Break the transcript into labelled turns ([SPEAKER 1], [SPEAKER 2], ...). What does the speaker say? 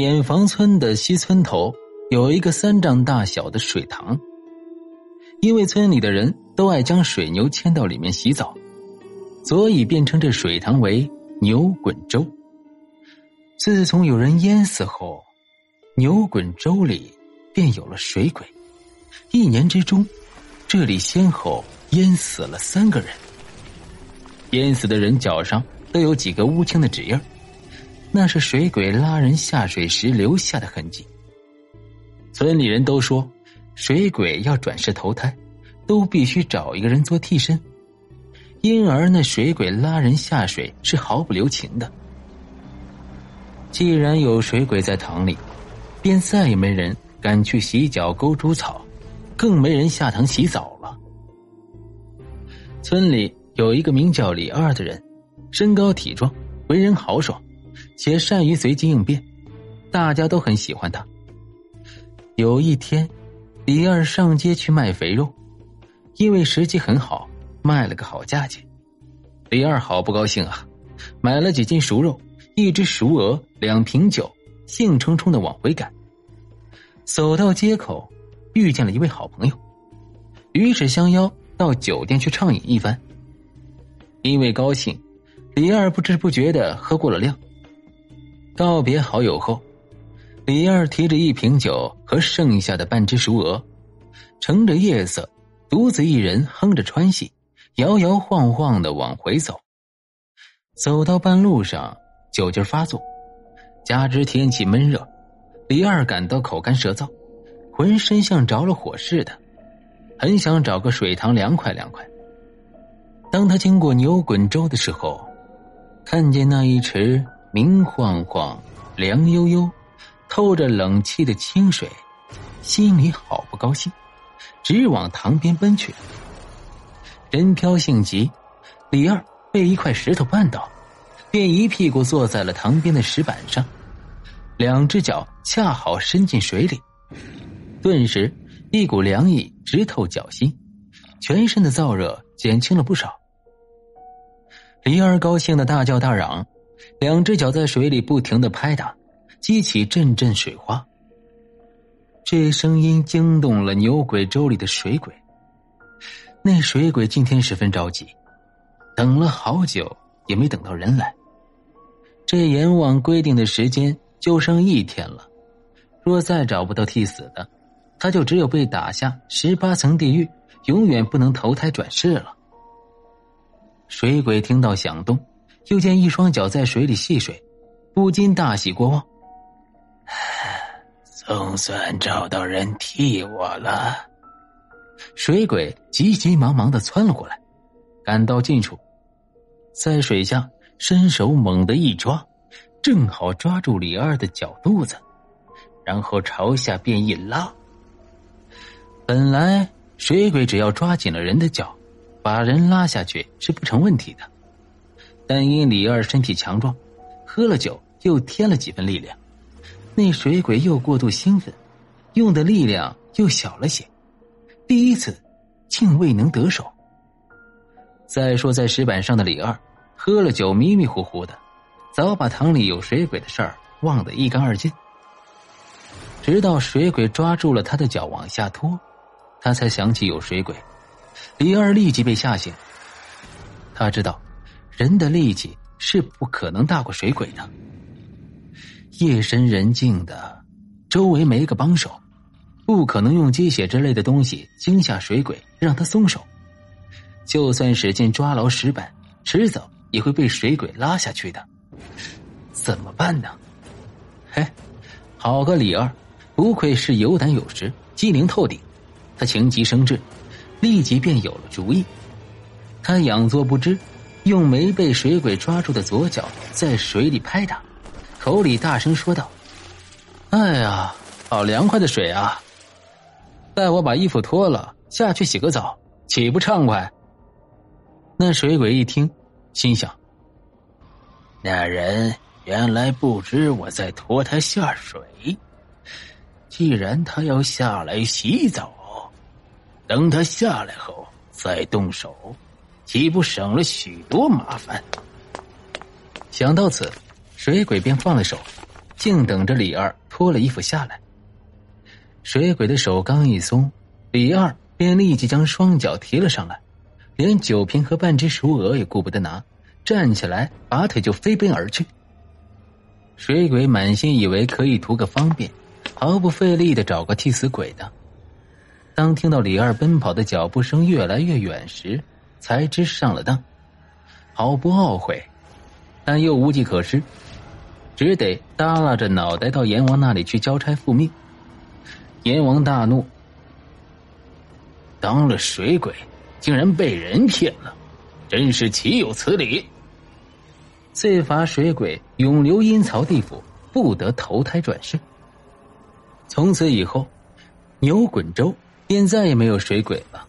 [SPEAKER 1] 碾房村的西村头有一个三丈大小的水塘，因为村里的人都爱将水牛牵到里面洗澡，所以便称这水塘为牛滚粥。自从有人淹死后，牛滚粥里便有了水鬼。一年之中，这里先后淹死了三个人。淹死的人脚上都有几个乌青的指印那是水鬼拉人下水时留下的痕迹。村里人都说，水鬼要转世投胎，都必须找一个人做替身，因而那水鬼拉人下水是毫不留情的。既然有水鬼在塘里，便再也没人敢去洗脚勾猪草，更没人下塘洗澡了。村里有一个名叫李二的人，身高体壮，为人豪爽。且善于随机应变，大家都很喜欢他。有一天，李二上街去卖肥肉，因为时机很好，卖了个好价钱。李二好不高兴啊，买了几斤熟肉，一只熟鹅，两瓶酒，兴冲冲的往回赶。走到街口，遇见了一位好朋友，于是相邀到酒店去畅饮一番。因为高兴，李二不知不觉的喝过了量。告别好友后，李二提着一瓶酒和剩下的半只熟鹅，乘着夜色，独自一人哼着川戏，摇摇晃晃的往回走。走到半路上，酒劲发作，加之天气闷热，李二感到口干舌燥，浑身像着了火似的，很想找个水塘凉快凉快。当他经过牛滚粥的时候，看见那一池。明晃晃、凉悠悠、透着冷气的清水，心里好不高兴，直往塘边奔去。人飘性急，李二被一块石头绊倒，便一屁股坐在了塘边的石板上，两只脚恰好伸进水里，顿时一股凉意直透脚心，全身的燥热减轻了不少。李二高兴的大叫大嚷。两只脚在水里不停的拍打，激起阵阵水花。这声音惊动了牛鬼粥里的水鬼。那水鬼今天十分着急，等了好久也没等到人来。这阎王规定的时间就剩一天了，若再找不到替死的，他就只有被打下十八层地狱，永远不能投胎转世了。水鬼听到响动。又见一双脚在水里戏水，不禁大喜过望。
[SPEAKER 2] 总算找到人替我了。
[SPEAKER 1] 水鬼急急忙忙的窜了过来，赶到近处，在水下伸手猛地一抓，正好抓住李二的脚肚子，然后朝下便一拉。本来水鬼只要抓紧了人的脚，把人拉下去是不成问题的。但因李二身体强壮，喝了酒又添了几分力量，那水鬼又过度兴奋，用的力量又小了些，第一次竟未能得手。再说在石板上的李二，喝了酒迷迷糊糊的，早把塘里有水鬼的事儿忘得一干二净。直到水鬼抓住了他的脚往下拖，他才想起有水鬼。李二立即被吓醒，他知道。人的力气是不可能大过水鬼的。夜深人静的，周围没个帮手，不可能用鸡血之类的东西惊吓水鬼，让他松手。就算使劲抓牢石板，迟早也会被水鬼拉下去的。怎么办呢？嘿，好个李二，不愧是有胆有识、机灵透顶。他情急生智，立即便有了主意。他佯作不知。用没被水鬼抓住的左脚在水里拍打，口里大声说道：“哎呀，好凉快的水啊！待我把衣服脱了下去洗个澡，岂不畅快？”那水鬼一听，心想：“
[SPEAKER 2] 那人原来不知我在拖他下水。既然他要下来洗澡，等他下来后再动手。”岂不省了许多麻烦？
[SPEAKER 1] 想到此，水鬼便放了手，静等着李二脱了衣服下来。水鬼的手刚一松，李二便立即将双脚提了上来，连酒瓶和半只熟鹅也顾不得拿，站起来拔腿就飞奔而去。水鬼满心以为可以图个方便，毫不费力的找个替死鬼的。当听到李二奔跑的脚步声越来越远时，才知上了当，好不懊悔，但又无计可施，只得耷拉着脑袋到阎王那里去交差复命。阎王大怒，
[SPEAKER 2] 当了水鬼，竟然被人骗了，真是岂有此理！
[SPEAKER 1] 罪罚水鬼永留阴曹地府，不得投胎转世。从此以后，牛滚州便再也没有水鬼了。